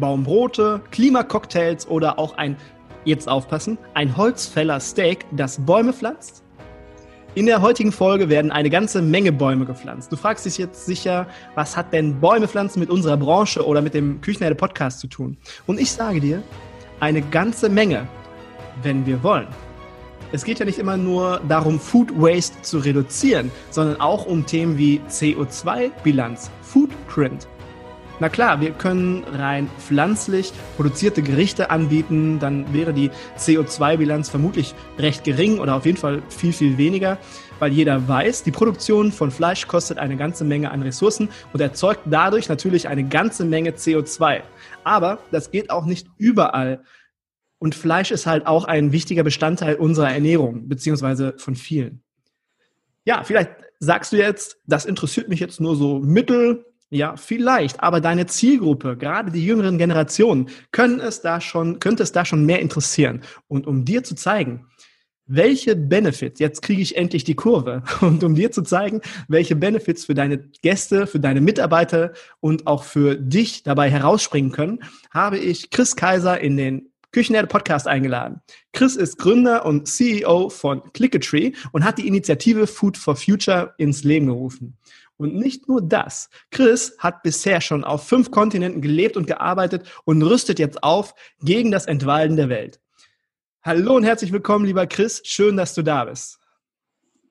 Baumbrote, Klimacocktails oder auch ein, jetzt aufpassen, ein Holzfäller Steak, das Bäume pflanzt? In der heutigen Folge werden eine ganze Menge Bäume gepflanzt. Du fragst dich jetzt sicher, was hat denn Bäume pflanzen mit unserer Branche oder mit dem Küchenherde Podcast zu tun? Und ich sage dir, eine ganze Menge, wenn wir wollen. Es geht ja nicht immer nur darum, Food Waste zu reduzieren, sondern auch um Themen wie CO2-Bilanz, Footprint. Na klar, wir können rein pflanzlich produzierte Gerichte anbieten, dann wäre die CO2-Bilanz vermutlich recht gering oder auf jeden Fall viel, viel weniger, weil jeder weiß, die Produktion von Fleisch kostet eine ganze Menge an Ressourcen und erzeugt dadurch natürlich eine ganze Menge CO2. Aber das geht auch nicht überall und Fleisch ist halt auch ein wichtiger Bestandteil unserer Ernährung, beziehungsweise von vielen. Ja, vielleicht sagst du jetzt, das interessiert mich jetzt nur so mittel. Ja, vielleicht, aber deine Zielgruppe, gerade die jüngeren Generationen, können es da schon, könnte es da schon mehr interessieren. Und um dir zu zeigen, welche Benefits, jetzt kriege ich endlich die Kurve, und um dir zu zeigen, welche Benefits für deine Gäste, für deine Mitarbeiter und auch für dich dabei herausspringen können, habe ich Chris Kaiser in den Küchenherde Podcast eingeladen. Chris ist Gründer und CEO von Clickatree und hat die Initiative Food for Future ins Leben gerufen. Und nicht nur das. Chris hat bisher schon auf fünf Kontinenten gelebt und gearbeitet und rüstet jetzt auf gegen das Entwalden der Welt. Hallo und herzlich willkommen, lieber Chris. Schön, dass du da bist.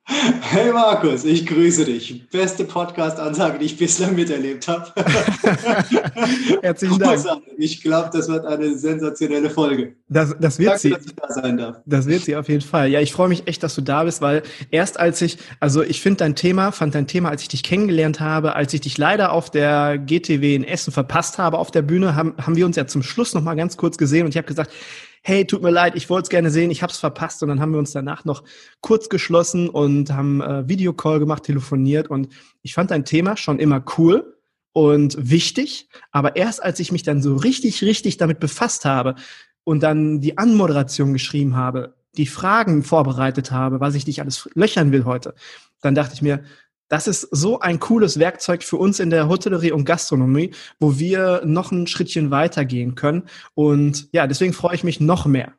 Hey Markus, ich grüße dich. Beste Podcast-Ansage, die ich bislang miterlebt habe. Herzlichen Dank. Ich glaube, das wird eine sensationelle Folge. Das, das wird Danke, sie. Dass ich da sein darf. Das wird sie auf jeden Fall. Ja, ich freue mich echt, dass du da bist, weil erst als ich, also ich finde dein Thema, fand dein Thema, als ich dich kennengelernt habe, als ich dich leider auf der GTW in Essen verpasst habe auf der Bühne, haben, haben wir uns ja zum Schluss noch mal ganz kurz gesehen und ich habe gesagt, hey, tut mir leid, ich wollte es gerne sehen, ich habe es verpasst. Und dann haben wir uns danach noch kurz geschlossen und haben äh, Videocall gemacht, telefoniert. Und ich fand dein Thema schon immer cool und wichtig. Aber erst als ich mich dann so richtig, richtig damit befasst habe und dann die Anmoderation geschrieben habe, die Fragen vorbereitet habe, was ich dich alles löchern will heute, dann dachte ich mir, das ist so ein cooles Werkzeug für uns in der Hotellerie und Gastronomie, wo wir noch ein Schrittchen weitergehen können. Und ja, deswegen freue ich mich noch mehr.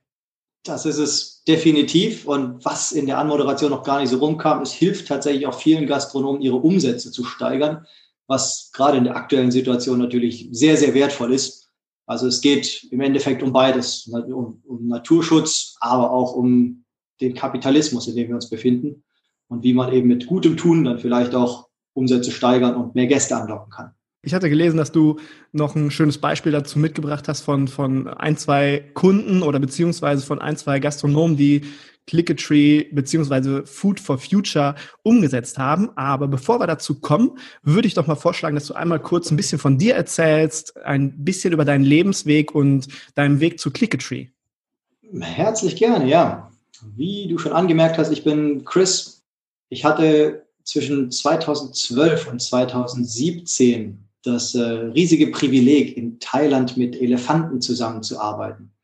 Das ist es definitiv. Und was in der Anmoderation noch gar nicht so rumkam, es hilft tatsächlich auch vielen Gastronomen, ihre Umsätze zu steigern, was gerade in der aktuellen Situation natürlich sehr, sehr wertvoll ist. Also es geht im Endeffekt um beides, um, um Naturschutz, aber auch um den Kapitalismus, in dem wir uns befinden und wie man eben mit gutem Tun dann vielleicht auch Umsätze steigern und mehr Gäste anlocken kann. Ich hatte gelesen, dass du noch ein schönes Beispiel dazu mitgebracht hast von, von ein, zwei Kunden oder beziehungsweise von ein, zwei Gastronomen, die Clickatree beziehungsweise Food for Future umgesetzt haben. Aber bevor wir dazu kommen, würde ich doch mal vorschlagen, dass du einmal kurz ein bisschen von dir erzählst, ein bisschen über deinen Lebensweg und deinen Weg zu Clickatree. Herzlich gerne, ja. Wie du schon angemerkt hast, ich bin Chris, ich hatte zwischen 2012 und 2017 das äh, riesige Privileg, in Thailand mit Elefanten zusammenzuarbeiten.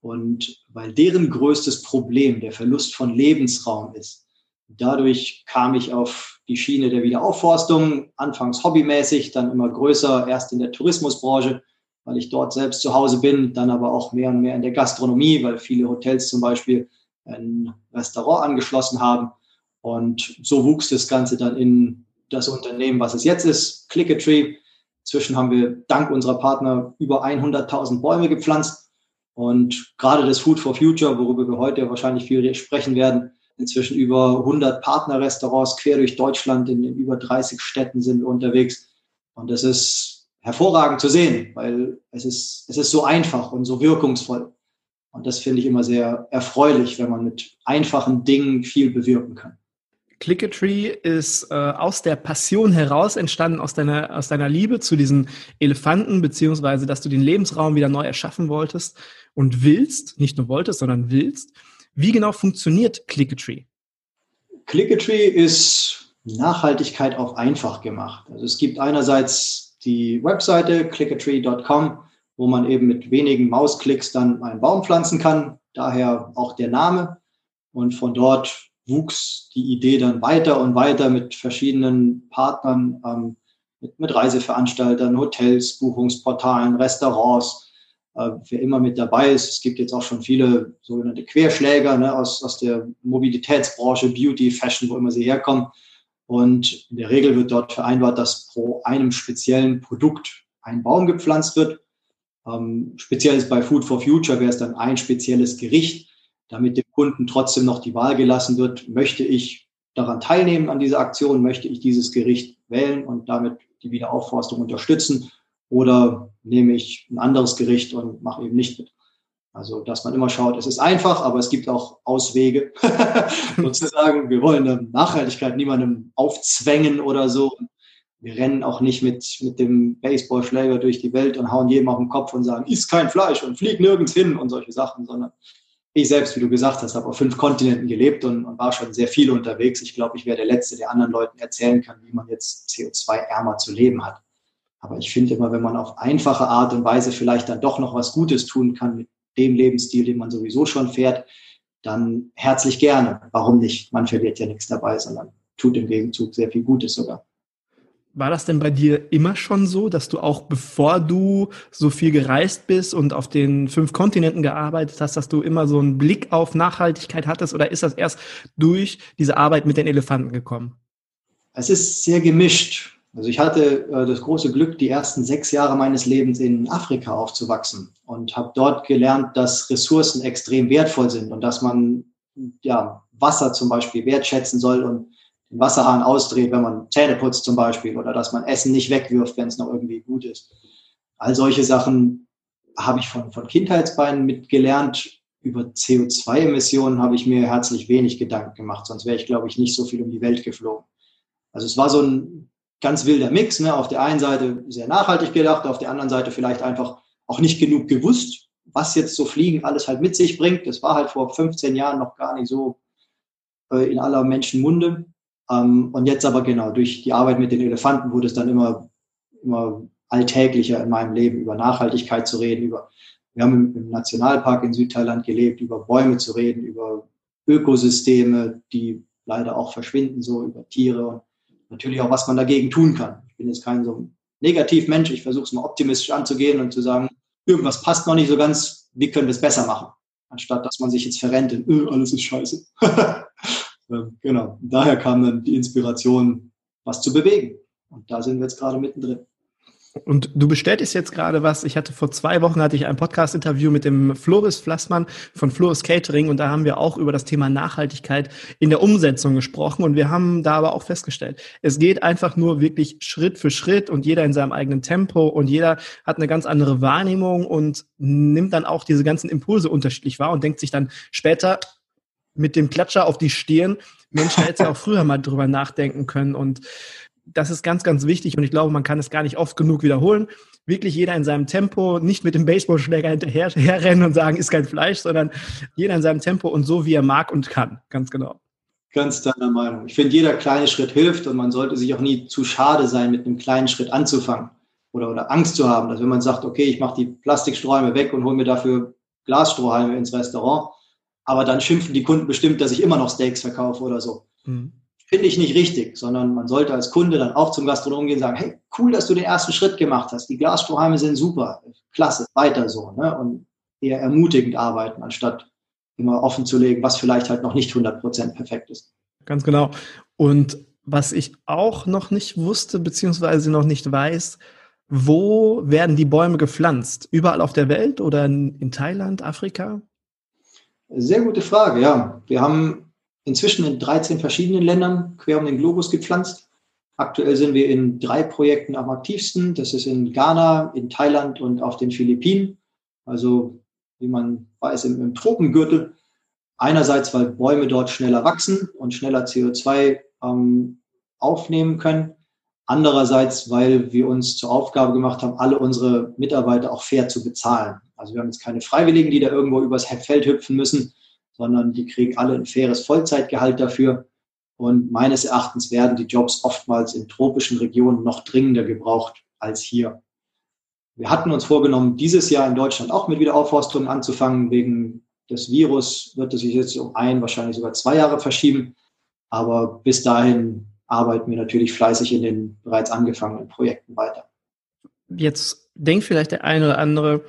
Und weil deren größtes Problem der Verlust von Lebensraum ist, dadurch kam ich auf die Schiene der Wiederaufforstung, anfangs hobbymäßig, dann immer größer, erst in der Tourismusbranche, weil ich dort selbst zu Hause bin, dann aber auch mehr und mehr in der Gastronomie, weil viele Hotels zum Beispiel ein Restaurant angeschlossen haben. Und so wuchs das Ganze dann in das Unternehmen, was es jetzt ist, Clickatree. Inzwischen haben wir dank unserer Partner über 100.000 Bäume gepflanzt. Und gerade das Food for Future, worüber wir heute wahrscheinlich viel sprechen werden, inzwischen über 100 Partnerrestaurants quer durch Deutschland in, in über 30 Städten sind wir unterwegs. Und das ist hervorragend zu sehen, weil es ist, es ist so einfach und so wirkungsvoll. Und das finde ich immer sehr erfreulich, wenn man mit einfachen Dingen viel bewirken kann. Clicketree ist äh, aus der Passion heraus entstanden, aus deiner, aus deiner Liebe zu diesen Elefanten, beziehungsweise dass du den Lebensraum wieder neu erschaffen wolltest und willst, nicht nur wolltest, sondern willst. Wie genau funktioniert Clicketree? Clicketree ist Nachhaltigkeit auch einfach gemacht. Also es gibt einerseits die Webseite clicketree.com, wo man eben mit wenigen Mausklicks dann einen Baum pflanzen kann. Daher auch der Name. Und von dort wuchs die Idee dann weiter und weiter mit verschiedenen Partnern, ähm, mit, mit Reiseveranstaltern, Hotels, Buchungsportalen, Restaurants, äh, wer immer mit dabei ist. Es gibt jetzt auch schon viele sogenannte Querschläger ne, aus, aus der Mobilitätsbranche, Beauty, Fashion, wo immer sie herkommen. Und in der Regel wird dort vereinbart, dass pro einem speziellen Produkt ein Baum gepflanzt wird. Ähm, speziell ist bei Food for Future wäre es dann ein spezielles Gericht, damit Kunden trotzdem noch die Wahl gelassen wird, möchte ich daran teilnehmen an dieser Aktion, möchte ich dieses Gericht wählen und damit die Wiederaufforstung unterstützen oder nehme ich ein anderes Gericht und mache eben nicht mit. Also, dass man immer schaut, es ist einfach, aber es gibt auch Auswege, sozusagen. Wir wollen eine Nachhaltigkeit niemandem aufzwängen oder so. Wir rennen auch nicht mit, mit dem Baseballschläger durch die Welt und hauen jedem auf den Kopf und sagen, isst kein Fleisch und flieg nirgends hin und solche Sachen, sondern ich selbst, wie du gesagt hast, habe auf fünf Kontinenten gelebt und, und war schon sehr viel unterwegs. Ich glaube, ich wäre der Letzte, der anderen Leuten erzählen kann, wie man jetzt CO2-ärmer zu leben hat. Aber ich finde immer, wenn man auf einfache Art und Weise vielleicht dann doch noch was Gutes tun kann mit dem Lebensstil, den man sowieso schon fährt, dann herzlich gerne. Warum nicht? Man verliert ja nichts dabei, sondern tut im Gegenzug sehr viel Gutes sogar. War das denn bei dir immer schon so, dass du auch bevor du so viel gereist bist und auf den fünf Kontinenten gearbeitet hast, dass du immer so einen Blick auf Nachhaltigkeit hattest oder ist das erst durch diese Arbeit mit den Elefanten gekommen? Es ist sehr gemischt. Also ich hatte äh, das große Glück, die ersten sechs Jahre meines Lebens in Afrika aufzuwachsen und habe dort gelernt, dass Ressourcen extrem wertvoll sind und dass man ja Wasser zum Beispiel wertschätzen soll und den Wasserhahn ausdreht, wenn man Zähne putzt zum Beispiel oder dass man Essen nicht wegwirft, wenn es noch irgendwie gut ist. All solche Sachen habe ich von, von Kindheitsbeinen mitgelernt. Über CO2-Emissionen habe ich mir herzlich wenig Gedanken gemacht, sonst wäre ich, glaube ich, nicht so viel um die Welt geflogen. Also es war so ein ganz wilder Mix. Ne? Auf der einen Seite sehr nachhaltig gedacht, auf der anderen Seite vielleicht einfach auch nicht genug gewusst, was jetzt so Fliegen alles halt mit sich bringt. Das war halt vor 15 Jahren noch gar nicht so äh, in aller Menschen Munde. Ähm, und jetzt aber genau, durch die Arbeit mit den Elefanten wurde es dann immer, immer alltäglicher in meinem Leben, über Nachhaltigkeit zu reden, über, wir haben im Nationalpark in Südthailand gelebt, über Bäume zu reden, über Ökosysteme, die leider auch verschwinden, so über Tiere und natürlich auch, was man dagegen tun kann. Ich bin jetzt kein so Negativmensch, ich versuche es mal optimistisch anzugehen und zu sagen, irgendwas passt noch nicht so ganz, wie können wir es besser machen? Anstatt dass man sich jetzt verrennt in, öh, alles ist scheiße. Ähm, genau, daher kam dann die Inspiration, was zu bewegen. Und da sind wir jetzt gerade mittendrin. Und du bestätigst jetzt gerade was. Ich hatte vor zwei Wochen hatte ich ein Podcast-Interview mit dem Floris Flassmann von Floris Catering und da haben wir auch über das Thema Nachhaltigkeit in der Umsetzung gesprochen und wir haben da aber auch festgestellt, es geht einfach nur wirklich Schritt für Schritt und jeder in seinem eigenen Tempo und jeder hat eine ganz andere Wahrnehmung und nimmt dann auch diese ganzen Impulse unterschiedlich wahr und denkt sich dann später mit dem Klatscher auf die Stirn, Mensch, da hätte ja auch früher mal drüber nachdenken können und das ist ganz, ganz wichtig und ich glaube, man kann es gar nicht oft genug wiederholen. Wirklich jeder in seinem Tempo, nicht mit dem Baseballschläger hinterher herrennen und sagen, ist kein Fleisch, sondern jeder in seinem Tempo und so, wie er mag und kann. Ganz genau. Ganz deiner Meinung. Ich finde, jeder kleine Schritt hilft und man sollte sich auch nie zu schade sein, mit einem kleinen Schritt anzufangen oder, oder Angst zu haben, dass wenn man sagt, okay, ich mache die Plastikstrohhalme weg und hole mir dafür Glasstrohhalme ins Restaurant, aber dann schimpfen die Kunden bestimmt, dass ich immer noch Steaks verkaufe oder so. Mhm finde ich nicht richtig, sondern man sollte als Kunde dann auch zum Gastronomen gehen und sagen, hey, cool, dass du den ersten Schritt gemacht hast. Die Glasstrohhalme sind super, klasse, weiter so. Ne? Und eher ermutigend arbeiten, anstatt immer offen zu legen, was vielleicht halt noch nicht 100% perfekt ist. Ganz genau. Und was ich auch noch nicht wusste, beziehungsweise noch nicht weiß, Wo werden die Bäume gepflanzt? Überall auf der Welt oder in Thailand, Afrika? Sehr gute Frage, ja. Wir haben inzwischen in 13 verschiedenen Ländern quer um den Globus gepflanzt. Aktuell sind wir in drei Projekten am aktivsten. Das ist in Ghana, in Thailand und auf den Philippinen. Also, wie man weiß, im, im Tropengürtel. Einerseits, weil Bäume dort schneller wachsen und schneller CO2 ähm, aufnehmen können. Andererseits, weil wir uns zur Aufgabe gemacht haben, alle unsere Mitarbeiter auch fair zu bezahlen. Also wir haben jetzt keine Freiwilligen, die da irgendwo übers Feld hüpfen müssen, sondern die kriegen alle ein faires Vollzeitgehalt dafür. Und meines Erachtens werden die Jobs oftmals in tropischen Regionen noch dringender gebraucht als hier. Wir hatten uns vorgenommen, dieses Jahr in Deutschland auch mit Wiederaufforstung anzufangen. Wegen des Virus wird es sich jetzt um ein, wahrscheinlich sogar zwei Jahre verschieben. Aber bis dahin arbeiten wir natürlich fleißig in den bereits angefangenen Projekten weiter. Jetzt denkt vielleicht der eine oder andere,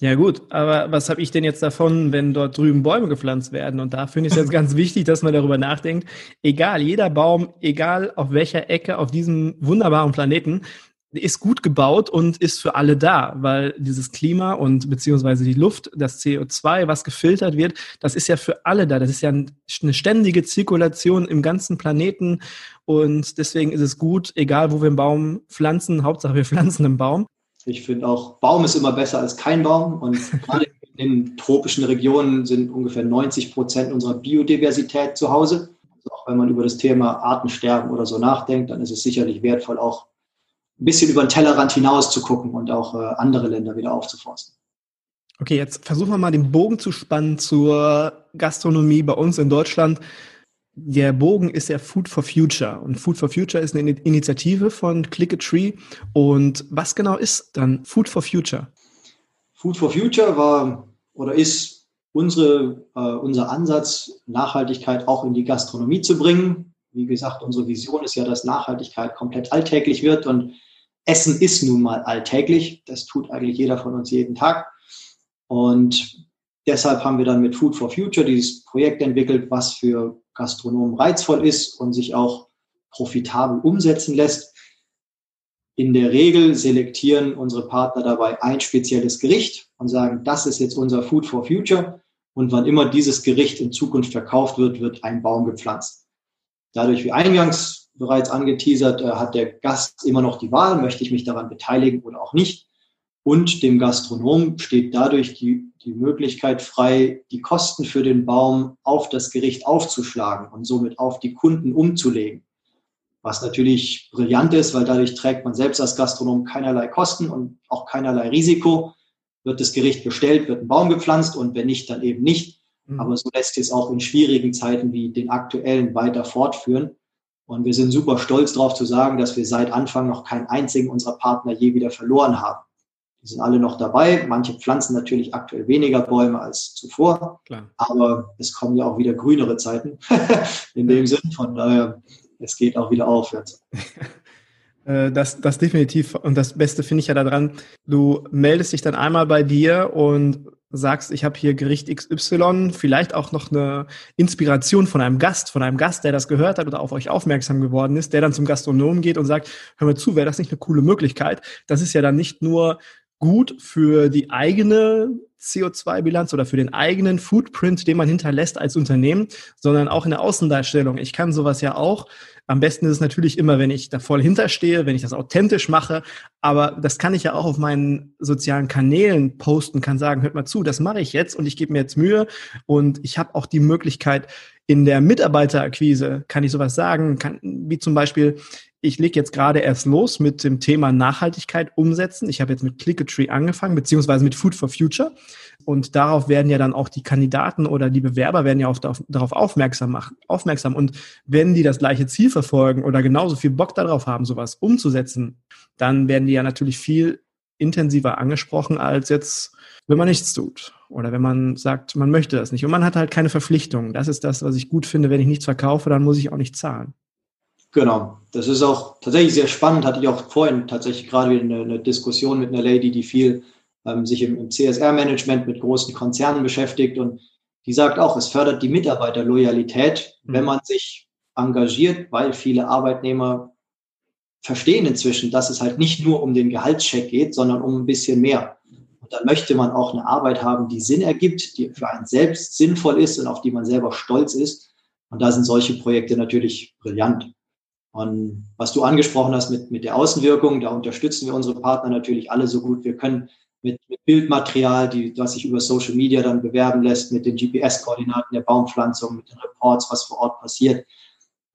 ja gut, aber was habe ich denn jetzt davon, wenn dort drüben Bäume gepflanzt werden? Und da finde ich es jetzt ganz wichtig, dass man darüber nachdenkt. Egal, jeder Baum, egal auf welcher Ecke auf diesem wunderbaren Planeten, ist gut gebaut und ist für alle da, weil dieses Klima und beziehungsweise die Luft, das CO2, was gefiltert wird, das ist ja für alle da. Das ist ja eine ständige Zirkulation im ganzen Planeten und deswegen ist es gut, egal wo wir einen Baum pflanzen, Hauptsache wir pflanzen einen Baum. Ich finde auch, Baum ist immer besser als kein Baum und gerade in tropischen Regionen sind ungefähr 90 Prozent unserer Biodiversität zu Hause. Also auch wenn man über das Thema Artensterben oder so nachdenkt, dann ist es sicherlich wertvoll, auch ein bisschen über den Tellerrand hinaus zu gucken und auch äh, andere Länder wieder aufzuforsten. Okay, jetzt versuchen wir mal den Bogen zu spannen zur Gastronomie bei uns in Deutschland. Der Bogen ist ja Food for Future und Food for Future ist eine Initiative von Click a Tree. Und was genau ist dann Food for Future? Food for Future war oder ist unsere, äh, unser Ansatz, Nachhaltigkeit auch in die Gastronomie zu bringen. Wie gesagt, unsere Vision ist ja, dass Nachhaltigkeit komplett alltäglich wird und Essen ist nun mal alltäglich. Das tut eigentlich jeder von uns jeden Tag. Und deshalb haben wir dann mit Food for Future dieses Projekt entwickelt, was für Gastronomen reizvoll ist und sich auch profitabel umsetzen lässt. In der Regel selektieren unsere Partner dabei ein spezielles Gericht und sagen, das ist jetzt unser Food for Future. Und wann immer dieses Gericht in Zukunft verkauft wird, wird ein Baum gepflanzt. Dadurch, wie eingangs bereits angeteasert, äh, hat der Gast immer noch die Wahl, möchte ich mich daran beteiligen oder auch nicht. Und dem Gastronom steht dadurch die, die Möglichkeit frei, die Kosten für den Baum auf das Gericht aufzuschlagen und somit auf die Kunden umzulegen. Was natürlich brillant ist, weil dadurch trägt man selbst als Gastronom keinerlei Kosten und auch keinerlei Risiko. Wird das Gericht bestellt, wird ein Baum gepflanzt und wenn nicht, dann eben nicht. Mhm. Aber so lässt es auch in schwierigen Zeiten wie den aktuellen weiter fortführen. Und wir sind super stolz darauf zu sagen, dass wir seit Anfang noch keinen einzigen unserer Partner je wieder verloren haben. Die sind alle noch dabei. Manche pflanzen natürlich aktuell weniger Bäume als zuvor. Klar. Aber es kommen ja auch wieder grünere Zeiten in dem Sinn. Von daher, es geht auch wieder aufwärts. Äh, das, das definitiv. Und das Beste finde ich ja daran, du meldest dich dann einmal bei dir und sagst, ich habe hier Gericht XY, vielleicht auch noch eine Inspiration von einem Gast, von einem Gast, der das gehört hat oder auf euch aufmerksam geworden ist, der dann zum Gastronomen geht und sagt, hör mal zu, wäre das nicht eine coole Möglichkeit? Das ist ja dann nicht nur gut für die eigene CO2-Bilanz oder für den eigenen Footprint, den man hinterlässt als Unternehmen, sondern auch in der Außendarstellung. Ich kann sowas ja auch am besten ist es natürlich immer, wenn ich da voll hinterstehe, wenn ich das authentisch mache. Aber das kann ich ja auch auf meinen sozialen Kanälen posten, kann sagen, hört mal zu, das mache ich jetzt und ich gebe mir jetzt Mühe. Und ich habe auch die Möglichkeit, in der Mitarbeiterakquise kann ich sowas sagen, kann, wie zum Beispiel, ich lege jetzt gerade erst los mit dem Thema Nachhaltigkeit umsetzen. Ich habe jetzt mit Clickatree angefangen, beziehungsweise mit Food for Future. Und darauf werden ja dann auch die Kandidaten oder die Bewerber werden ja auch darauf aufmerksam machen, aufmerksam. Und wenn die das gleiche Ziel verfolgen oder genauso viel Bock darauf haben, sowas umzusetzen, dann werden die ja natürlich viel intensiver angesprochen als jetzt, wenn man nichts tut. Oder wenn man sagt, man möchte das nicht. Und man hat halt keine Verpflichtungen. Das ist das, was ich gut finde. Wenn ich nichts verkaufe, dann muss ich auch nicht zahlen. Genau. Das ist auch tatsächlich sehr spannend. Hatte ich auch vorhin tatsächlich gerade wieder eine, eine Diskussion mit einer Lady, die viel ähm, sich im, im CSR-Management mit großen Konzernen beschäftigt und die sagt auch, es fördert die Mitarbeiterloyalität, mhm. wenn man sich engagiert, weil viele Arbeitnehmer verstehen inzwischen, dass es halt nicht nur um den Gehaltscheck geht, sondern um ein bisschen mehr. Und dann möchte man auch eine Arbeit haben, die Sinn ergibt, die für einen selbst sinnvoll ist und auf die man selber stolz ist. Und da sind solche Projekte natürlich brillant. Und was du angesprochen hast mit, mit der Außenwirkung, da unterstützen wir unsere Partner natürlich alle so gut wir können mit, mit Bildmaterial, die, was sich über Social Media dann bewerben lässt, mit den GPS-Koordinaten der Baumpflanzung, mit den Reports, was vor Ort passiert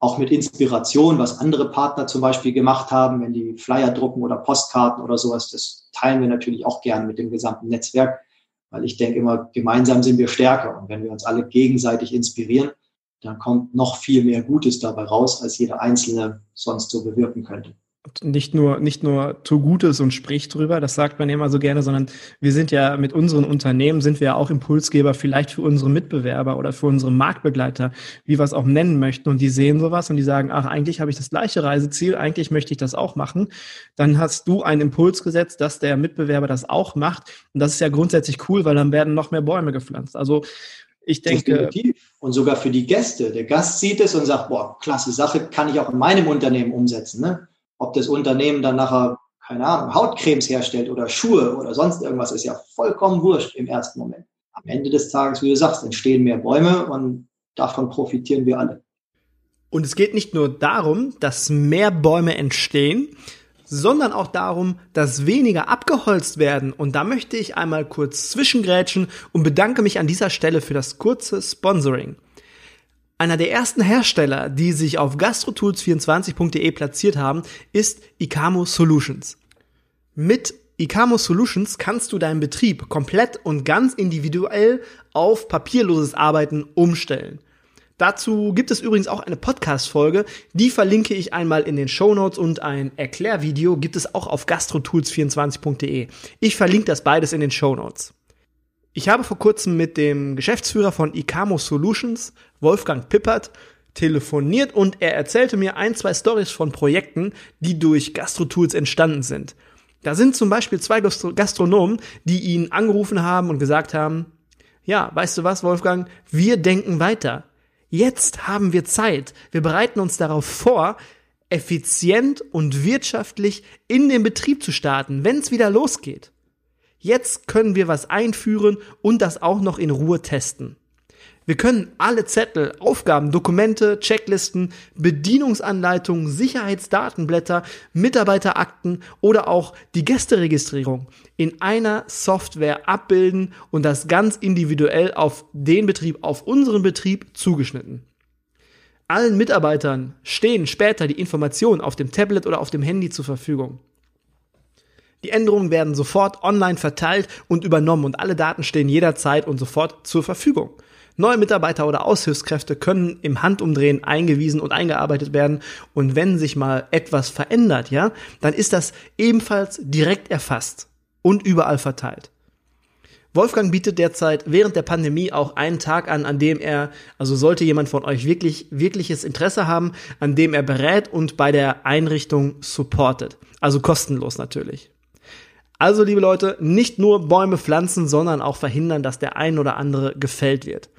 auch mit Inspiration, was andere Partner zum Beispiel gemacht haben, wenn die Flyer drucken oder Postkarten oder sowas. Das teilen wir natürlich auch gern mit dem gesamten Netzwerk, weil ich denke immer, gemeinsam sind wir stärker. Und wenn wir uns alle gegenseitig inspirieren, dann kommt noch viel mehr Gutes dabei raus, als jeder Einzelne sonst so bewirken könnte nicht nur, nicht nur tu Gutes und sprich drüber, das sagt man immer so gerne, sondern wir sind ja mit unseren Unternehmen, sind wir ja auch Impulsgeber vielleicht für unsere Mitbewerber oder für unsere Marktbegleiter, wie wir es auch nennen möchten. Und die sehen sowas und die sagen, ach, eigentlich habe ich das gleiche Reiseziel, eigentlich möchte ich das auch machen. Dann hast du einen Impuls gesetzt, dass der Mitbewerber das auch macht. Und das ist ja grundsätzlich cool, weil dann werden noch mehr Bäume gepflanzt. Also ich denke. Definitiv. Und sogar für die Gäste. Der Gast sieht es und sagt, boah, klasse Sache, kann ich auch in meinem Unternehmen umsetzen. Ne? ob das Unternehmen dann nachher, keine Ahnung, Hautcremes herstellt oder Schuhe oder sonst irgendwas, ist ja vollkommen wurscht im ersten Moment. Am Ende des Tages, wie du sagst, entstehen mehr Bäume und davon profitieren wir alle. Und es geht nicht nur darum, dass mehr Bäume entstehen, sondern auch darum, dass weniger abgeholzt werden. Und da möchte ich einmal kurz zwischengrätschen und bedanke mich an dieser Stelle für das kurze Sponsoring. Einer der ersten Hersteller, die sich auf gastrotools24.de platziert haben, ist Icamo Solutions. Mit Icamo Solutions kannst du deinen Betrieb komplett und ganz individuell auf papierloses Arbeiten umstellen. Dazu gibt es übrigens auch eine Podcast-Folge, die verlinke ich einmal in den Show Notes und ein Erklärvideo gibt es auch auf gastrotools24.de. Ich verlinke das beides in den Show Notes. Ich habe vor kurzem mit dem Geschäftsführer von Icamo Solutions, Wolfgang Pippert, telefoniert und er erzählte mir ein, zwei Stories von Projekten, die durch GastroTools entstanden sind. Da sind zum Beispiel zwei Gastronomen, die ihn angerufen haben und gesagt haben, ja, weißt du was, Wolfgang, wir denken weiter. Jetzt haben wir Zeit. Wir bereiten uns darauf vor, effizient und wirtschaftlich in den Betrieb zu starten, wenn es wieder losgeht. Jetzt können wir was einführen und das auch noch in Ruhe testen. Wir können alle Zettel, Aufgaben, Dokumente, Checklisten, Bedienungsanleitungen, Sicherheitsdatenblätter, Mitarbeiterakten oder auch die Gästeregistrierung in einer Software abbilden und das ganz individuell auf den Betrieb, auf unseren Betrieb zugeschnitten. Allen Mitarbeitern stehen später die Informationen auf dem Tablet oder auf dem Handy zur Verfügung. Die Änderungen werden sofort online verteilt und übernommen und alle Daten stehen jederzeit und sofort zur Verfügung. Neue Mitarbeiter oder Aushilfskräfte können im Handumdrehen eingewiesen und eingearbeitet werden. Und wenn sich mal etwas verändert, ja, dann ist das ebenfalls direkt erfasst und überall verteilt. Wolfgang bietet derzeit während der Pandemie auch einen Tag an, an dem er, also sollte jemand von euch wirklich, wirkliches Interesse haben, an dem er berät und bei der Einrichtung supportet. Also kostenlos natürlich. Also, liebe Leute, nicht nur Bäume pflanzen, sondern auch verhindern, dass der ein oder andere gefällt wird.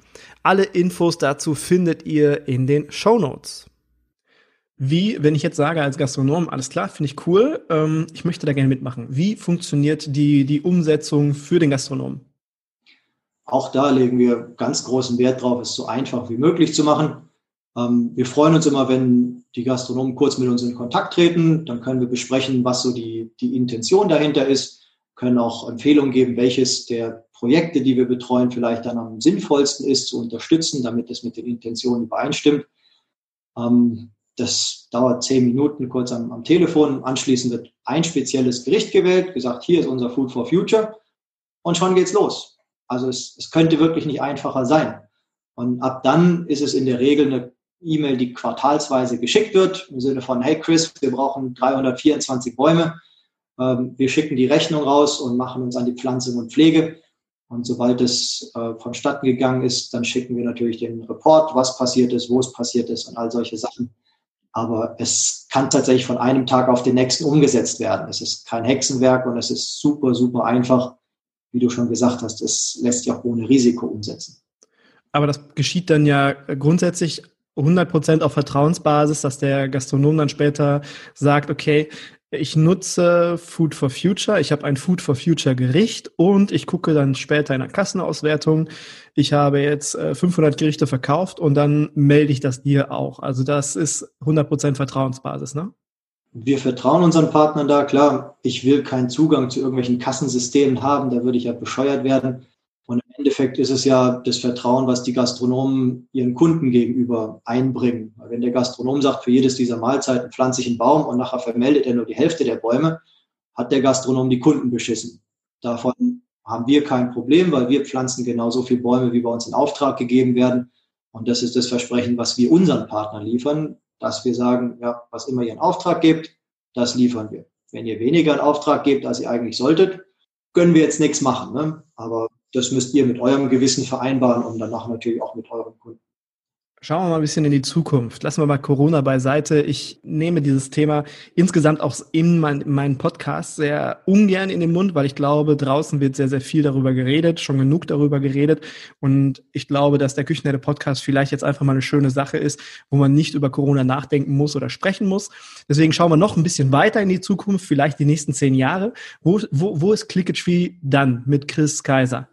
Alle Infos dazu findet ihr in den Show Notes. Wie, wenn ich jetzt sage als Gastronom, alles klar, finde ich cool, ähm, ich möchte da gerne mitmachen. Wie funktioniert die, die Umsetzung für den Gastronomen? Auch da legen wir ganz großen Wert drauf, es so einfach wie möglich zu machen. Ähm, wir freuen uns immer, wenn die Gastronomen kurz mit uns in Kontakt treten. Dann können wir besprechen, was so die, die Intention dahinter ist, können auch Empfehlungen geben, welches der Projekte, die wir betreuen, vielleicht dann am sinnvollsten ist zu unterstützen, damit es mit den Intentionen übereinstimmt. Ähm, das dauert zehn Minuten kurz am, am, Telefon. Anschließend wird ein spezielles Gericht gewählt, gesagt, hier ist unser Food for Future und schon geht's los. Also es, es könnte wirklich nicht einfacher sein. Und ab dann ist es in der Regel eine E-Mail, die quartalsweise geschickt wird, im Sinne von, hey Chris, wir brauchen 324 Bäume. Ähm, wir schicken die Rechnung raus und machen uns an die Pflanzung und Pflege. Und sobald es äh, vonstatten gegangen ist, dann schicken wir natürlich den Report, was passiert ist, wo es passiert ist und all solche Sachen. Aber es kann tatsächlich von einem Tag auf den nächsten umgesetzt werden. Es ist kein Hexenwerk und es ist super, super einfach. Wie du schon gesagt hast, es lässt sich auch ohne Risiko umsetzen. Aber das geschieht dann ja grundsätzlich 100% auf Vertrauensbasis, dass der Gastronom dann später sagt, okay, ich nutze Food for Future, ich habe ein Food for Future Gericht und ich gucke dann später in der Kassenauswertung, ich habe jetzt 500 äh, Gerichte verkauft und dann melde ich das dir auch. Also das ist 100% Vertrauensbasis, ne? Wir vertrauen unseren Partnern da, klar. Ich will keinen Zugang zu irgendwelchen Kassensystemen haben, da würde ich ja bescheuert werden. Und im Endeffekt ist es ja das Vertrauen, was die Gastronomen ihren Kunden gegenüber einbringen. Weil wenn der Gastronom sagt, für jedes dieser Mahlzeiten pflanze ich einen Baum und nachher vermeldet er nur die Hälfte der Bäume, hat der Gastronom die Kunden beschissen. Davon haben wir kein Problem, weil wir pflanzen genauso viele Bäume, wie bei uns in Auftrag gegeben werden. Und das ist das Versprechen, was wir unseren Partnern liefern dass wir sagen, ja, was immer ihr in Auftrag gebt, das liefern wir. Wenn ihr weniger in Auftrag gebt, als ihr eigentlich solltet, können wir jetzt nichts machen. Ne? Aber das müsst ihr mit eurem Gewissen vereinbaren und danach natürlich auch mit euren Kunden. Schauen wir mal ein bisschen in die Zukunft. Lassen wir mal Corona beiseite. Ich nehme dieses Thema insgesamt auch in mein, meinen Podcast sehr ungern in den Mund, weil ich glaube, draußen wird sehr, sehr viel darüber geredet, schon genug darüber geredet. Und ich glaube, dass der Küchenherde Podcast vielleicht jetzt einfach mal eine schöne Sache ist, wo man nicht über Corona nachdenken muss oder sprechen muss. Deswegen schauen wir noch ein bisschen weiter in die Zukunft, vielleicht die nächsten zehn Jahre. Wo, wo, wo ist Click Tree dann mit Chris Kaiser?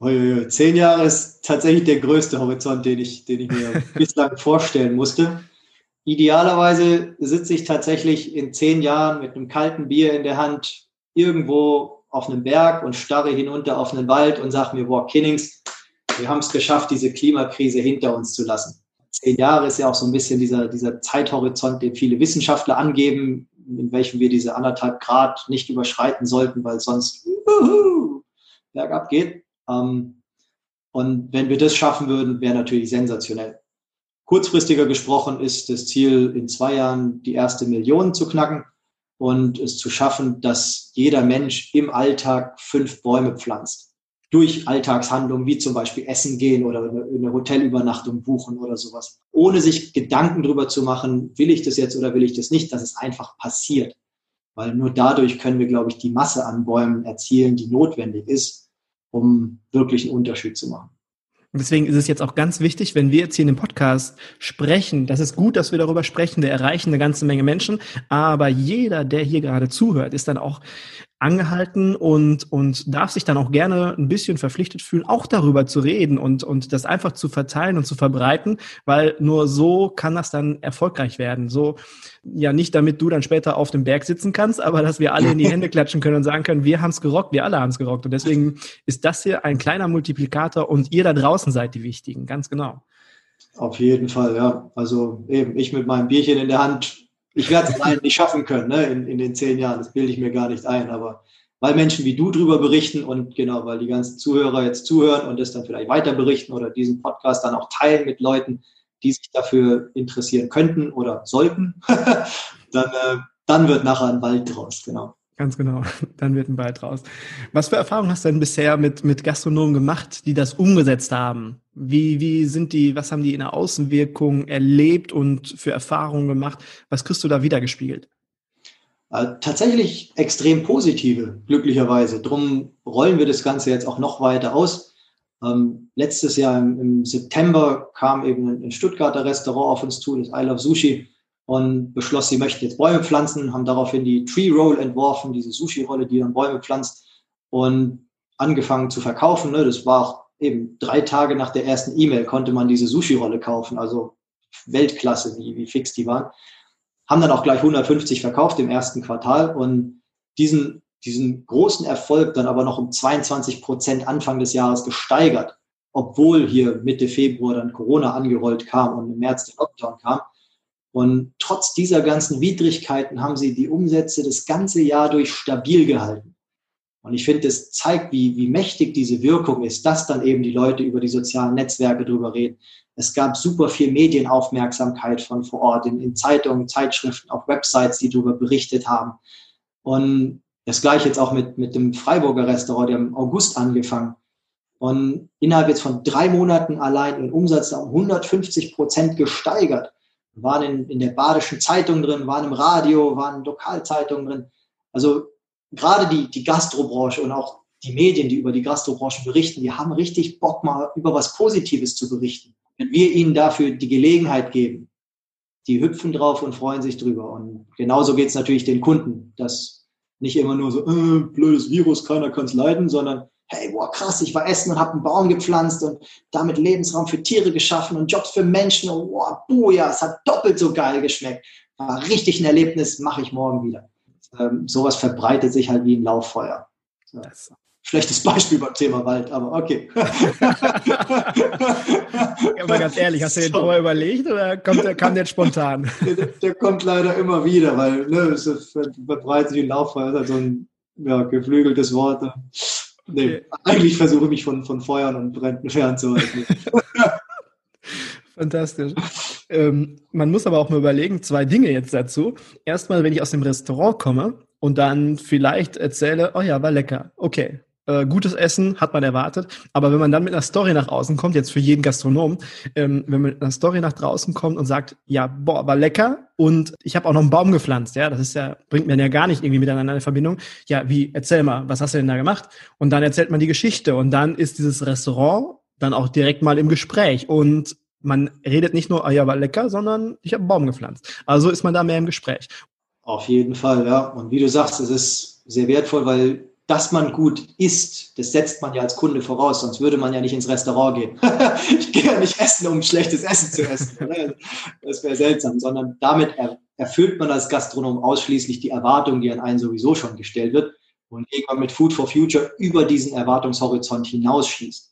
Uiuiui. Zehn Jahre ist tatsächlich der größte Horizont, den ich, den ich mir bislang vorstellen musste. Idealerweise sitze ich tatsächlich in zehn Jahren mit einem kalten Bier in der Hand irgendwo auf einem Berg und starre hinunter auf einen Wald und sage mir, boah, Kinnings, wir haben es geschafft, diese Klimakrise hinter uns zu lassen. Zehn Jahre ist ja auch so ein bisschen dieser, dieser Zeithorizont, den viele Wissenschaftler angeben, in welchem wir diese anderthalb Grad nicht überschreiten sollten, weil sonst bergab geht. Ähm, und wenn wir das schaffen würden, wäre natürlich sensationell. Kurzfristiger gesprochen ist das Ziel, in zwei Jahren die erste Million zu knacken und es zu schaffen, dass jeder Mensch im Alltag fünf Bäume pflanzt. Durch Alltagshandlungen wie zum Beispiel Essen gehen oder eine Hotelübernachtung buchen oder sowas. Ohne sich Gedanken darüber zu machen, will ich das jetzt oder will ich das nicht, dass es einfach passiert. Weil nur dadurch können wir, glaube ich, die Masse an Bäumen erzielen, die notwendig ist, um wirklich einen Unterschied zu machen. Und deswegen ist es jetzt auch ganz wichtig, wenn wir jetzt hier in dem Podcast sprechen, das ist gut, dass wir darüber sprechen, wir erreichen eine ganze Menge Menschen, aber jeder, der hier gerade zuhört, ist dann auch angehalten und, und darf sich dann auch gerne ein bisschen verpflichtet fühlen, auch darüber zu reden und, und das einfach zu verteilen und zu verbreiten, weil nur so kann das dann erfolgreich werden. So, ja, nicht damit du dann später auf dem Berg sitzen kannst, aber dass wir alle in die Hände klatschen können und sagen können, wir haben es gerockt, wir alle haben es gerockt. Und deswegen ist das hier ein kleiner Multiplikator und ihr da draußen seid die Wichtigen, ganz genau. Auf jeden Fall, ja. Also eben, ich mit meinem Bierchen in der Hand ich werde es allein nicht schaffen können ne, in, in den zehn Jahren. Das bilde ich mir gar nicht ein. Aber weil Menschen wie du drüber berichten und genau, weil die ganzen Zuhörer jetzt zuhören und das dann vielleicht weiter berichten oder diesen Podcast dann auch teilen mit Leuten, die sich dafür interessieren könnten oder sollten, dann, äh, dann wird nachher ein Wald draus, genau. Ganz genau, dann wird ein Wald draus. Was für Erfahrungen hast du denn bisher mit, mit Gastronomen gemacht, die das umgesetzt haben? Wie, wie sind die, was haben die in der Außenwirkung erlebt und für Erfahrungen gemacht? Was kriegst du da wiedergespiegelt? Äh, tatsächlich extrem positive, glücklicherweise. Drum rollen wir das Ganze jetzt auch noch weiter aus. Ähm, letztes Jahr im, im, September kam eben ein, Stuttgarter Restaurant auf uns zu, das I Love Sushi, und beschloss, sie möchten jetzt Bäume pflanzen, haben daraufhin die Tree Roll entworfen, diese Sushi-Rolle, die dann Bäume pflanzt und angefangen zu verkaufen. Ne? Das war auch eben drei Tage nach der ersten E-Mail konnte man diese Sushi-Rolle kaufen, also Weltklasse, wie, wie fix die waren. Haben dann auch gleich 150 verkauft im ersten Quartal und diesen, diesen großen Erfolg dann aber noch um 22 Prozent Anfang des Jahres gesteigert, obwohl hier Mitte Februar dann Corona angerollt kam und im März der Lockdown kam. Und trotz dieser ganzen Widrigkeiten haben sie die Umsätze das ganze Jahr durch stabil gehalten. Und ich finde, das zeigt, wie, wie mächtig diese Wirkung ist, dass dann eben die Leute über die sozialen Netzwerke drüber reden. Es gab super viel Medienaufmerksamkeit von vor Ort in, in Zeitungen, Zeitschriften, auf Websites, die darüber berichtet haben. Und das gleiche jetzt auch mit, mit dem Freiburger Restaurant, der im August angefangen. Und innerhalb jetzt von drei Monaten allein den Umsatz um 150 Prozent gesteigert. Waren in, in der Badischen Zeitung drin, waren im Radio, waren in Lokalzeitungen drin. Also gerade die, die Gastrobranche und auch die Medien, die über die Gastrobranche berichten, die haben richtig Bock, mal über was Positives zu berichten. wenn wir ihnen dafür die Gelegenheit geben, die hüpfen drauf und freuen sich drüber. Und genauso geht es natürlich den Kunden, dass nicht immer nur so, äh, blödes Virus, keiner kann es leiden, sondern hey, boah, krass, ich war essen und habe einen Baum gepflanzt und damit Lebensraum für Tiere geschaffen und Jobs für Menschen und boah, boah, es hat doppelt so geil geschmeckt. War richtig ein Erlebnis, mache ich morgen wieder. Ähm, sowas verbreitet sich halt wie ein Lauffeuer. So schlechtes Beispiel beim Thema Wald, aber okay. ja, mal ganz ehrlich, hast du den vorher überlegt oder kommt der, kam der spontan? Der, der, kommt leider immer wieder, weil ne, es verbreitet sich ein Lauffeuer, das ist halt so ein ja, geflügeltes Wort. Nee, okay. eigentlich versuche ich mich von, von Feuern und Bränden fernzuhalten. Fantastisch. Ähm, man muss aber auch mal überlegen, zwei Dinge jetzt dazu. Erstmal, wenn ich aus dem Restaurant komme und dann vielleicht erzähle, oh ja, war lecker. Okay, äh, gutes Essen hat man erwartet. Aber wenn man dann mit einer Story nach außen kommt, jetzt für jeden Gastronom, ähm, wenn man mit einer Story nach draußen kommt und sagt, ja, boah, war lecker und ich habe auch noch einen Baum gepflanzt, ja, das ist ja, bringt mir ja gar nicht irgendwie miteinander eine Verbindung. Ja, wie, erzähl mal, was hast du denn da gemacht? Und dann erzählt man die Geschichte und dann ist dieses Restaurant dann auch direkt mal im Gespräch und man redet nicht nur, ah ja, war lecker, sondern ich habe einen Baum gepflanzt. Also ist man da mehr im Gespräch. Auf jeden Fall, ja. Und wie du sagst, es ist sehr wertvoll, weil dass man gut isst, das setzt man ja als Kunde voraus, sonst würde man ja nicht ins Restaurant gehen. ich gehe ja nicht essen, um schlechtes Essen zu essen. das wäre seltsam, sondern damit erfüllt man als Gastronom ausschließlich die Erwartung, die an einen sowieso schon gestellt wird und irgendwann mit Food for Future über diesen Erwartungshorizont hinausschießt.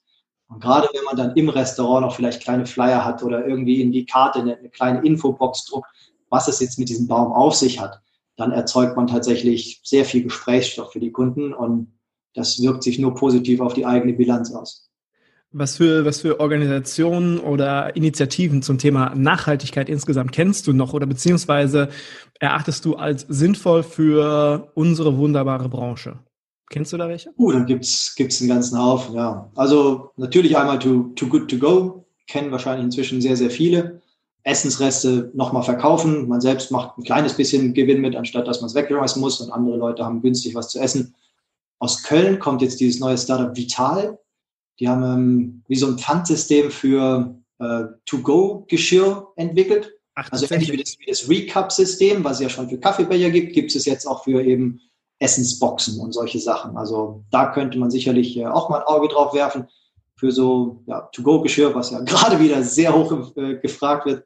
Und gerade wenn man dann im Restaurant noch vielleicht kleine Flyer hat oder irgendwie in die Karte eine, eine kleine Infobox druckt, was es jetzt mit diesem Baum auf sich hat, dann erzeugt man tatsächlich sehr viel Gesprächsstoff für die Kunden und das wirkt sich nur positiv auf die eigene Bilanz aus. Was für, was für Organisationen oder Initiativen zum Thema Nachhaltigkeit insgesamt kennst du noch oder beziehungsweise erachtest du als sinnvoll für unsere wunderbare Branche? Kennst du da welche? Uh, da gibt's gibt's einen ganzen Haufen, ja. Also natürlich einmal Too, too Good To Go, kennen wahrscheinlich inzwischen sehr, sehr viele. Essensreste nochmal verkaufen. Man selbst macht ein kleines bisschen Gewinn mit, anstatt dass man es wegschmeißen muss und andere Leute haben günstig was zu essen. Aus Köln kommt jetzt dieses neue Startup Vital. Die haben ähm, wie so ein Pfandsystem für äh, To-Go-Geschirr entwickelt. Ach, also ähnlich wie das, wie das Recap-System, was es ja schon für Kaffeebecher gibt, gibt es jetzt auch für eben Essensboxen und solche Sachen. Also da könnte man sicherlich äh, auch mal ein Auge drauf werfen für so ja, To-Go-Geschirr, was ja gerade wieder sehr hoch äh, gefragt wird.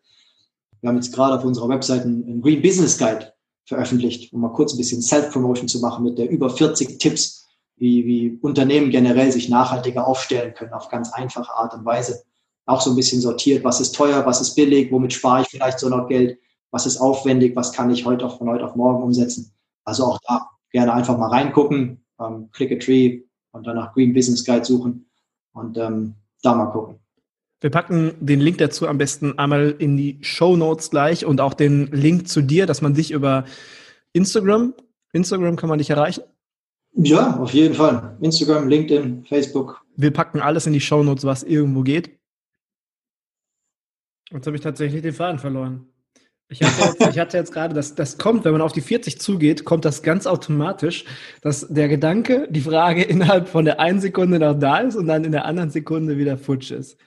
Wir haben jetzt gerade auf unserer Website einen, Green Business Guide veröffentlicht, um mal kurz ein bisschen Self-Promotion zu machen mit der über 40 Tipps, wie, wie Unternehmen generell sich nachhaltiger aufstellen können auf ganz einfache Art und Weise. Auch so ein bisschen sortiert, was ist teuer, was ist billig, womit spare ich vielleicht so noch Geld, was ist aufwendig, was kann ich heute auf, von heute auf morgen umsetzen. Also auch da gerne einfach mal reingucken, ähm, click a tree und dann nach Green Business Guide suchen und ähm, da mal gucken. Wir packen den Link dazu am besten einmal in die Show Notes gleich und auch den Link zu dir, dass man dich über Instagram, Instagram kann man dich erreichen? Ja, auf jeden Fall. Instagram, LinkedIn, Facebook. Wir packen alles in die Show Notes, was irgendwo geht. Jetzt habe ich tatsächlich den Faden verloren. Ich hatte jetzt, ich hatte jetzt gerade, das, das kommt, wenn man auf die 40 zugeht, kommt das ganz automatisch, dass der Gedanke, die Frage innerhalb von der einen Sekunde noch da ist und dann in der anderen Sekunde wieder futsch ist.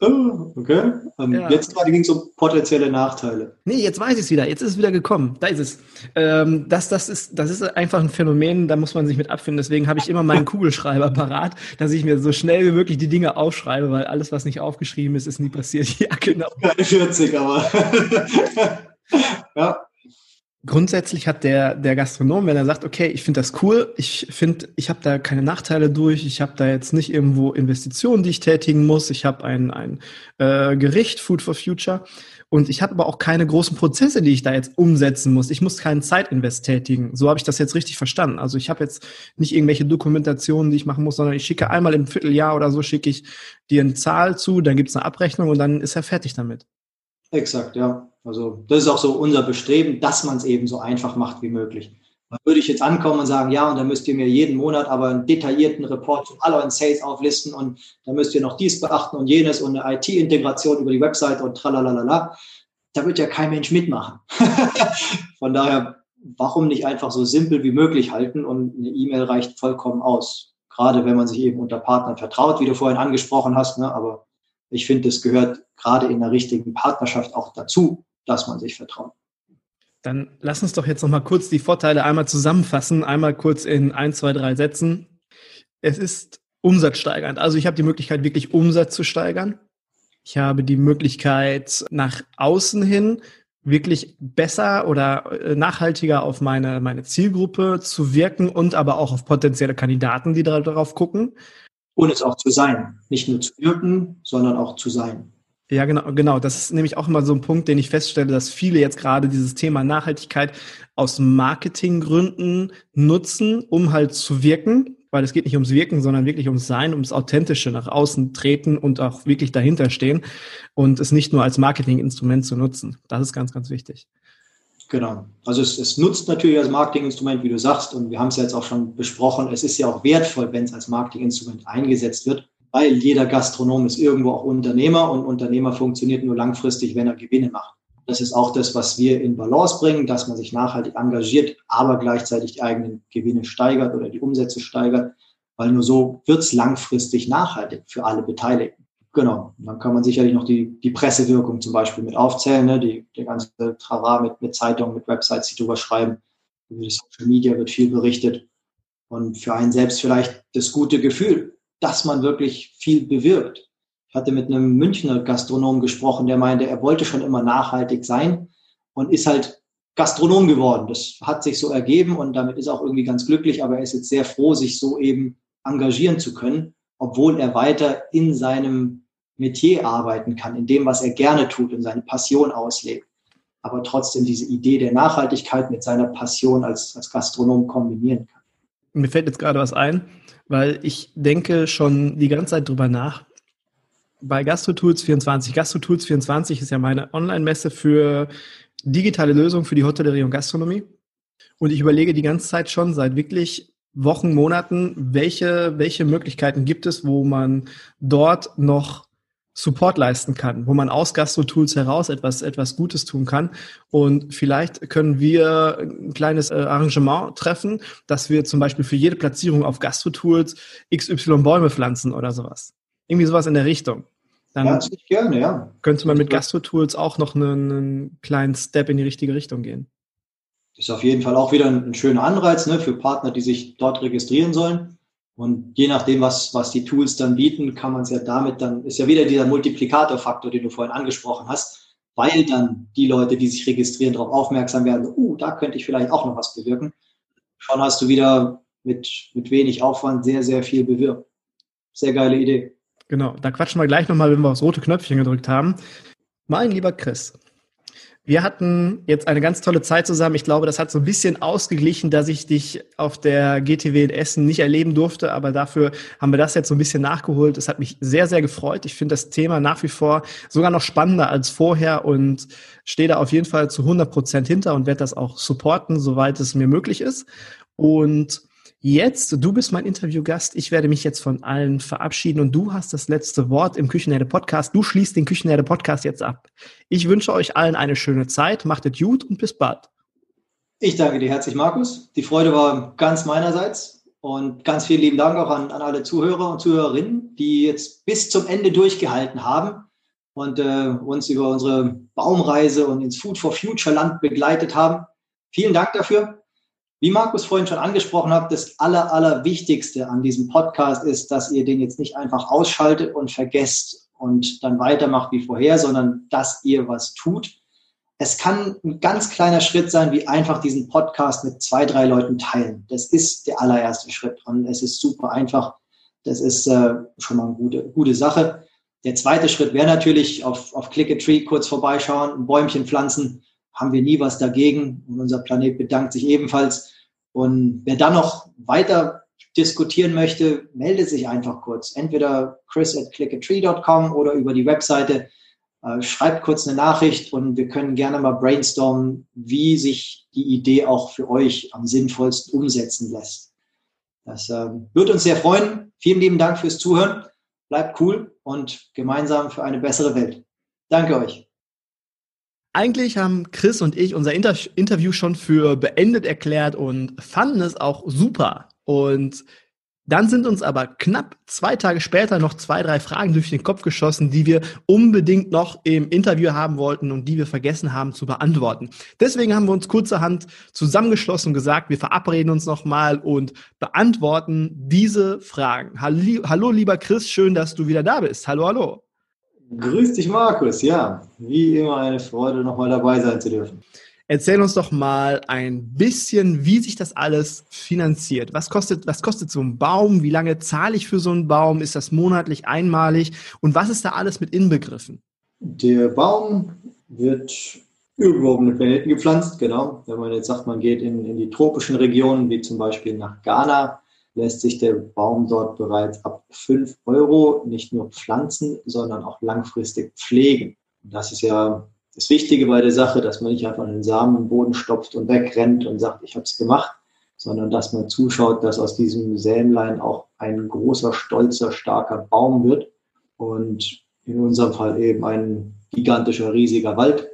Oh, okay. Ähm, ja. Jetzt gerade ging es um potenzielle Nachteile. Nee, jetzt weiß ich es wieder. Jetzt ist es wieder gekommen. Da ist es. Ähm, das, das, ist, das ist einfach ein Phänomen, da muss man sich mit abfinden. Deswegen habe ich immer meinen Kugelschreiber parat, dass ich mir so schnell wie möglich die Dinge aufschreibe, weil alles, was nicht aufgeschrieben ist, ist nie passiert. Ja, genau. Keine 40, aber. ja grundsätzlich hat der, der Gastronom, wenn er sagt, okay, ich finde das cool, ich finde, ich habe da keine Nachteile durch, ich habe da jetzt nicht irgendwo Investitionen, die ich tätigen muss, ich habe ein, ein äh, Gericht, Food for Future, und ich habe aber auch keine großen Prozesse, die ich da jetzt umsetzen muss. Ich muss keinen Zeitinvest tätigen. So habe ich das jetzt richtig verstanden. Also ich habe jetzt nicht irgendwelche Dokumentationen, die ich machen muss, sondern ich schicke einmal im Vierteljahr oder so, schicke ich dir eine Zahl zu, dann gibt es eine Abrechnung und dann ist er fertig damit. Exakt, ja. Also das ist auch so unser Bestreben, dass man es eben so einfach macht wie möglich. Dann würde ich jetzt ankommen und sagen, ja, und dann müsst ihr mir jeden Monat aber einen detaillierten Report zu all euren Sales auflisten und dann müsst ihr noch dies beachten und jenes und eine IT-Integration über die Website und tralalala. Da wird ja kein Mensch mitmachen. Von daher, warum nicht einfach so simpel wie möglich halten und eine E-Mail reicht vollkommen aus. Gerade wenn man sich eben unter Partnern vertraut, wie du vorhin angesprochen hast, ne? aber ich finde, es gehört gerade in der richtigen Partnerschaft auch dazu, dass man sich vertraut. Dann lass uns doch jetzt noch mal kurz die Vorteile einmal zusammenfassen, einmal kurz in ein, zwei, drei Sätzen. Es ist umsatzsteigernd. Also ich habe die Möglichkeit, wirklich Umsatz zu steigern. Ich habe die Möglichkeit, nach außen hin wirklich besser oder äh, nachhaltiger auf meine, meine Zielgruppe zu wirken und aber auch auf potenzielle Kandidaten, die darauf gucken. Und es auch zu sein. Nicht nur zu wirken, sondern auch zu sein. Ja, genau, genau. Das ist nämlich auch immer so ein Punkt, den ich feststelle, dass viele jetzt gerade dieses Thema Nachhaltigkeit aus Marketinggründen nutzen, um halt zu wirken, weil es geht nicht ums Wirken, sondern wirklich ums Sein, ums Authentische nach außen treten und auch wirklich dahinter stehen und es nicht nur als Marketinginstrument zu nutzen. Das ist ganz, ganz wichtig. Genau. Also es, es nutzt natürlich als Marketinginstrument, wie du sagst, und wir haben es ja jetzt auch schon besprochen. Es ist ja auch wertvoll, wenn es als Marketinginstrument eingesetzt wird weil jeder Gastronom ist irgendwo auch Unternehmer und Unternehmer funktioniert nur langfristig, wenn er Gewinne macht. Das ist auch das, was wir in Balance bringen, dass man sich nachhaltig engagiert, aber gleichzeitig die eigenen Gewinne steigert oder die Umsätze steigert, weil nur so wird es langfristig nachhaltig für alle Beteiligten. Genau. dann kann man sicherlich noch die, die Pressewirkung zum Beispiel mit aufzählen, ne? die, der ganze Trara mit, mit Zeitungen, mit Websites, die drüber schreiben. Über die Social Media wird viel berichtet. Und für einen selbst vielleicht das gute Gefühl, dass man wirklich viel bewirkt. Ich hatte mit einem Münchner Gastronom gesprochen, der meinte, er wollte schon immer nachhaltig sein und ist halt Gastronom geworden. Das hat sich so ergeben und damit ist er auch irgendwie ganz glücklich, aber er ist jetzt sehr froh, sich so eben engagieren zu können, obwohl er weiter in seinem Metier arbeiten kann, in dem, was er gerne tut und seine Passion auslebt. Aber trotzdem diese Idee der Nachhaltigkeit mit seiner Passion als, als Gastronom kombinieren kann. Mir fällt jetzt gerade was ein weil ich denke schon die ganze Zeit drüber nach. Bei GastroTools 24, GastroTools 24 ist ja meine Online-Messe für digitale Lösungen für die Hotellerie und Gastronomie. Und ich überlege die ganze Zeit schon seit wirklich Wochen, Monaten, welche, welche Möglichkeiten gibt es, wo man dort noch Support leisten kann, wo man aus Gastro-Tools heraus etwas, etwas Gutes tun kann. Und vielleicht können wir ein kleines äh, Arrangement treffen, dass wir zum Beispiel für jede Platzierung auf Gastro-Tools XY Bäume pflanzen oder sowas. Irgendwie sowas in der Richtung. Dann ja, gerne, ja. Könnte man mit Gastro-Tools auch noch einen, einen, kleinen Step in die richtige Richtung gehen. Ist auf jeden Fall auch wieder ein, ein schöner Anreiz ne, für Partner, die sich dort registrieren sollen. Und je nachdem, was, was die Tools dann bieten, kann man es ja damit dann, ist ja wieder dieser Multiplikatorfaktor, den du vorhin angesprochen hast, weil dann die Leute, die sich registrieren, darauf aufmerksam werden, uh, da könnte ich vielleicht auch noch was bewirken. Schon hast du wieder mit, mit wenig Aufwand sehr, sehr viel bewirkt. Sehr geile Idee. Genau, da quatschen wir gleich nochmal, wenn wir aufs rote Knöpfchen gedrückt haben. Mein lieber Chris, wir hatten jetzt eine ganz tolle Zeit zusammen. Ich glaube, das hat so ein bisschen ausgeglichen, dass ich dich auf der GTW in Essen nicht erleben durfte, aber dafür haben wir das jetzt so ein bisschen nachgeholt. Es hat mich sehr, sehr gefreut. Ich finde das Thema nach wie vor sogar noch spannender als vorher und stehe da auf jeden Fall zu 100 Prozent hinter und werde das auch supporten, soweit es mir möglich ist. Und Jetzt, du bist mein Interviewgast. Ich werde mich jetzt von allen verabschieden und du hast das letzte Wort im Küchenherde Podcast. Du schließt den Küchenherde Podcast jetzt ab. Ich wünsche euch allen eine schöne Zeit. Macht es gut und bis bald. Ich danke dir herzlich, Markus. Die Freude war ganz meinerseits und ganz vielen lieben Dank auch an, an alle Zuhörer und Zuhörerinnen, die jetzt bis zum Ende durchgehalten haben und äh, uns über unsere Baumreise und ins Food for Future Land begleitet haben. Vielen Dank dafür. Wie Markus vorhin schon angesprochen hat, das Aller, Allerwichtigste an diesem Podcast ist, dass ihr den jetzt nicht einfach ausschaltet und vergesst und dann weitermacht wie vorher, sondern dass ihr was tut. Es kann ein ganz kleiner Schritt sein, wie einfach diesen Podcast mit zwei, drei Leuten teilen. Das ist der allererste Schritt und es ist super einfach. Das ist äh, schon mal eine gute, gute Sache. Der zweite Schritt wäre natürlich auf, auf Click a Tree kurz vorbeischauen, ein Bäumchen pflanzen, haben wir nie was dagegen und unser Planet bedankt sich ebenfalls. Und wer dann noch weiter diskutieren möchte, melde sich einfach kurz. Entweder chris at clickatree.com oder über die Webseite. Äh, schreibt kurz eine Nachricht und wir können gerne mal brainstormen, wie sich die Idee auch für euch am sinnvollsten umsetzen lässt. Das äh, würde uns sehr freuen. Vielen lieben Dank fürs Zuhören. Bleibt cool und gemeinsam für eine bessere Welt. Danke euch. Eigentlich haben Chris und ich unser Inter Interview schon für beendet erklärt und fanden es auch super. Und Dann sind uns aber knapp zwei Tage später noch zwei, drei Fragen durch den Kopf geschossen, die wir unbedingt noch im Interview haben wollten und die wir vergessen haben zu beantworten. Deswegen haben wir uns kurzerhand zusammengeschlossen und gesagt, wir verabreden uns nochmal und beantworten diese Fragen. Hallo, lieber Chris, schön, dass du wieder da bist. Hallo, hallo. Grüß dich, Markus. Ja, wie immer eine Freude, nochmal dabei sein zu dürfen. Erzähl uns doch mal ein bisschen, wie sich das alles finanziert. Was kostet, was kostet so ein Baum? Wie lange zahle ich für so einen Baum? Ist das monatlich einmalig? Und was ist da alles mit inbegriffen? Der Baum wird irgendwo auf den Planeten gepflanzt, genau. Wenn man jetzt sagt, man geht in, in die tropischen Regionen, wie zum Beispiel nach Ghana, lässt sich der Baum dort bereits ab 5 Euro nicht nur pflanzen, sondern auch langfristig pflegen. Das ist ja das Wichtige bei der Sache, dass man nicht einfach einen Samen im Boden stopft und wegrennt und sagt, ich habe es gemacht, sondern dass man zuschaut, dass aus diesem Sämlein auch ein großer, stolzer, starker Baum wird und in unserem Fall eben ein gigantischer, riesiger Wald.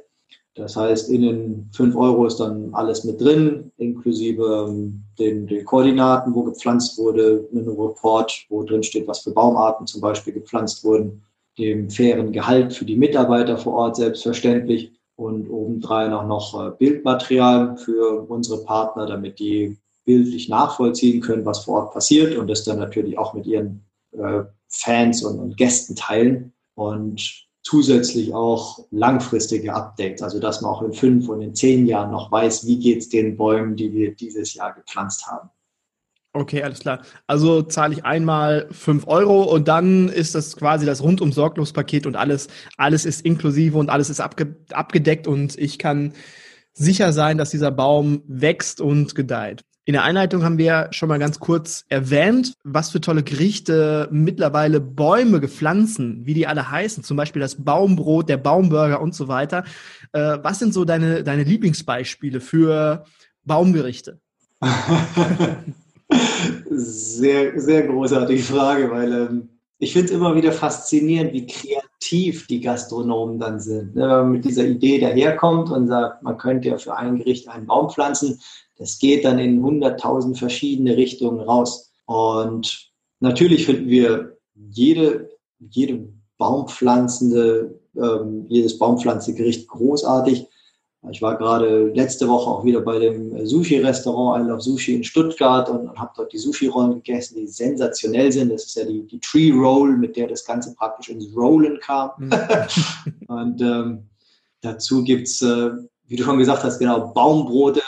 Das heißt, in den 5 Euro ist dann alles mit drin, inklusive ähm, den, den Koordinaten, wo gepflanzt wurde, einen Report, wo drin steht, was für Baumarten zum Beispiel gepflanzt wurden, dem fairen Gehalt für die Mitarbeiter vor Ort selbstverständlich und obendrein auch noch äh, Bildmaterial für unsere Partner, damit die bildlich nachvollziehen können, was vor Ort passiert und das dann natürlich auch mit ihren äh, Fans und, und Gästen teilen. Und zusätzlich auch langfristige Updates, also dass man auch in fünf und in zehn Jahren noch weiß, wie geht es den Bäumen, die wir dieses Jahr gepflanzt haben. Okay, alles klar. Also zahle ich einmal fünf Euro und dann ist das quasi das rundum sorglos Paket und alles, alles ist inklusive und alles ist abge abgedeckt und ich kann sicher sein, dass dieser Baum wächst und gedeiht. In der Einleitung haben wir schon mal ganz kurz erwähnt, was für tolle Gerichte mittlerweile Bäume gepflanzen, wie die alle heißen, zum Beispiel das Baumbrot, der Baumburger und so weiter. Äh, was sind so deine, deine Lieblingsbeispiele für Baumgerichte? Sehr, sehr großartige Frage, weil ähm, ich finde es immer wieder faszinierend, wie kreativ die Gastronomen dann sind. Ne? Wenn man mit dieser Idee daherkommt und sagt, man könnte ja für ein Gericht einen Baum pflanzen, das geht dann in hunderttausend verschiedene Richtungen raus. Und natürlich finden wir jede, jede Baumpflanzende, ähm, jedes Baumpflanzegericht großartig. Ich war gerade letzte Woche auch wieder bei dem Sushi-Restaurant I Love Sushi in Stuttgart und, und habe dort die Sushi-Rollen gegessen, die sensationell sind. Das ist ja die, die Tree Roll, mit der das Ganze praktisch ins Rollen kam. Mhm. und ähm, dazu gibt's, äh, wie du schon gesagt hast, genau, Baumbrote,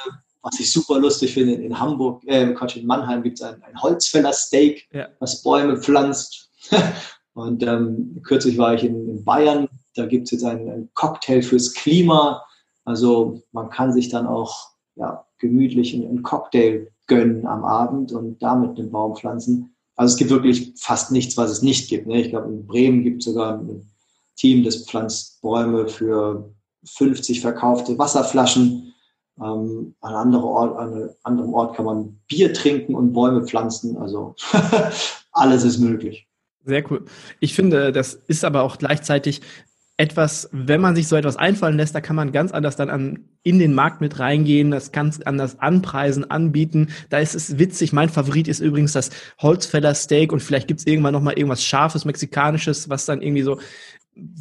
was ich super lustig finde. In Hamburg, äh, Quatsch, in Mannheim gibt's ein, ein Holzfäller-Steak, ja. was Bäume pflanzt. und ähm, kürzlich war ich in, in Bayern, da gibt's jetzt einen, einen Cocktail fürs Klima also man kann sich dann auch ja, gemütlich einen Cocktail gönnen am Abend und damit den Baum pflanzen. Also es gibt wirklich fast nichts, was es nicht gibt. Ne? Ich glaube, in Bremen gibt es sogar ein Team, das pflanzt Bäume für 50 verkaufte Wasserflaschen. Ähm, an, andere Ort, an einem anderen Ort kann man Bier trinken und Bäume pflanzen. Also alles ist möglich. Sehr cool. Ich finde, das ist aber auch gleichzeitig etwas, wenn man sich so etwas einfallen lässt, da kann man ganz anders dann an, in den Markt mit reingehen, das ganz anders anpreisen, anbieten. Da ist es witzig. Mein Favorit ist übrigens das Holzfäller Steak und vielleicht gibt's irgendwann noch mal irgendwas Scharfes, Mexikanisches, was dann irgendwie so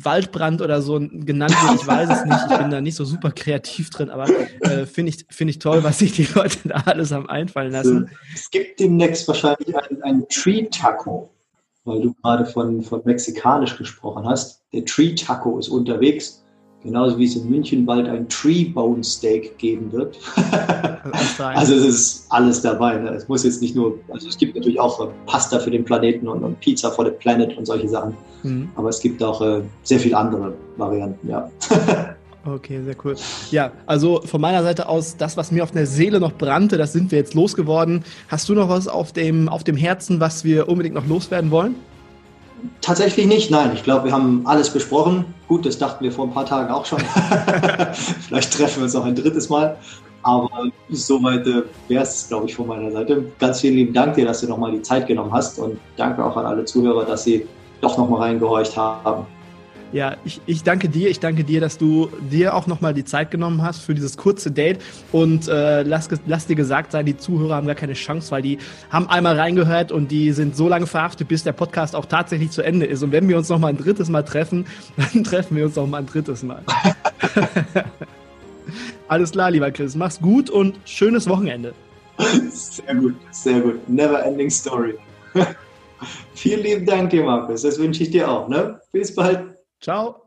Waldbrand oder so genannt wird. Ich weiß es nicht. Ich bin da nicht so super kreativ drin, aber äh, finde ich, finde ich toll, was sich die Leute da alles haben einfallen lassen. Es gibt demnächst wahrscheinlich einen, einen Tree Taco weil du gerade von, von mexikanisch gesprochen hast. Der Tree Taco ist unterwegs, genauso wie es in München bald ein Tree Bone Steak geben wird. also es ist alles dabei. Ne? Es muss jetzt nicht nur, also es gibt natürlich auch Pasta für den Planeten und, und Pizza for the Planet und solche Sachen. Mhm. Aber es gibt auch äh, sehr viele andere Varianten, ja. Okay, sehr cool. Ja, also von meiner Seite aus, das, was mir auf der Seele noch brannte, das sind wir jetzt losgeworden. Hast du noch was auf dem, auf dem Herzen, was wir unbedingt noch loswerden wollen? Tatsächlich nicht, nein. Ich glaube, wir haben alles besprochen. Gut, das dachten wir vor ein paar Tagen auch schon. Vielleicht treffen wir uns noch ein drittes Mal. Aber soweit äh, wäre es, glaube ich, von meiner Seite. Ganz vielen lieben Dank dir, dass du nochmal die Zeit genommen hast. Und danke auch an alle Zuhörer, dass sie doch nochmal reingehorcht haben. Ja, ich, ich danke dir. Ich danke dir, dass du dir auch nochmal die Zeit genommen hast für dieses kurze Date. Und äh, lass, lass dir gesagt sein, die Zuhörer haben gar keine Chance, weil die haben einmal reingehört und die sind so lange verhaftet, bis der Podcast auch tatsächlich zu Ende ist. Und wenn wir uns nochmal ein drittes Mal treffen, dann treffen wir uns nochmal ein drittes Mal. Alles klar, lieber Chris. Mach's gut und schönes Wochenende. Sehr gut, sehr gut. Never ending story. Vielen lieben Dank dir, Markus. Das wünsche ich dir auch. Ne? Bis bald. Ciao.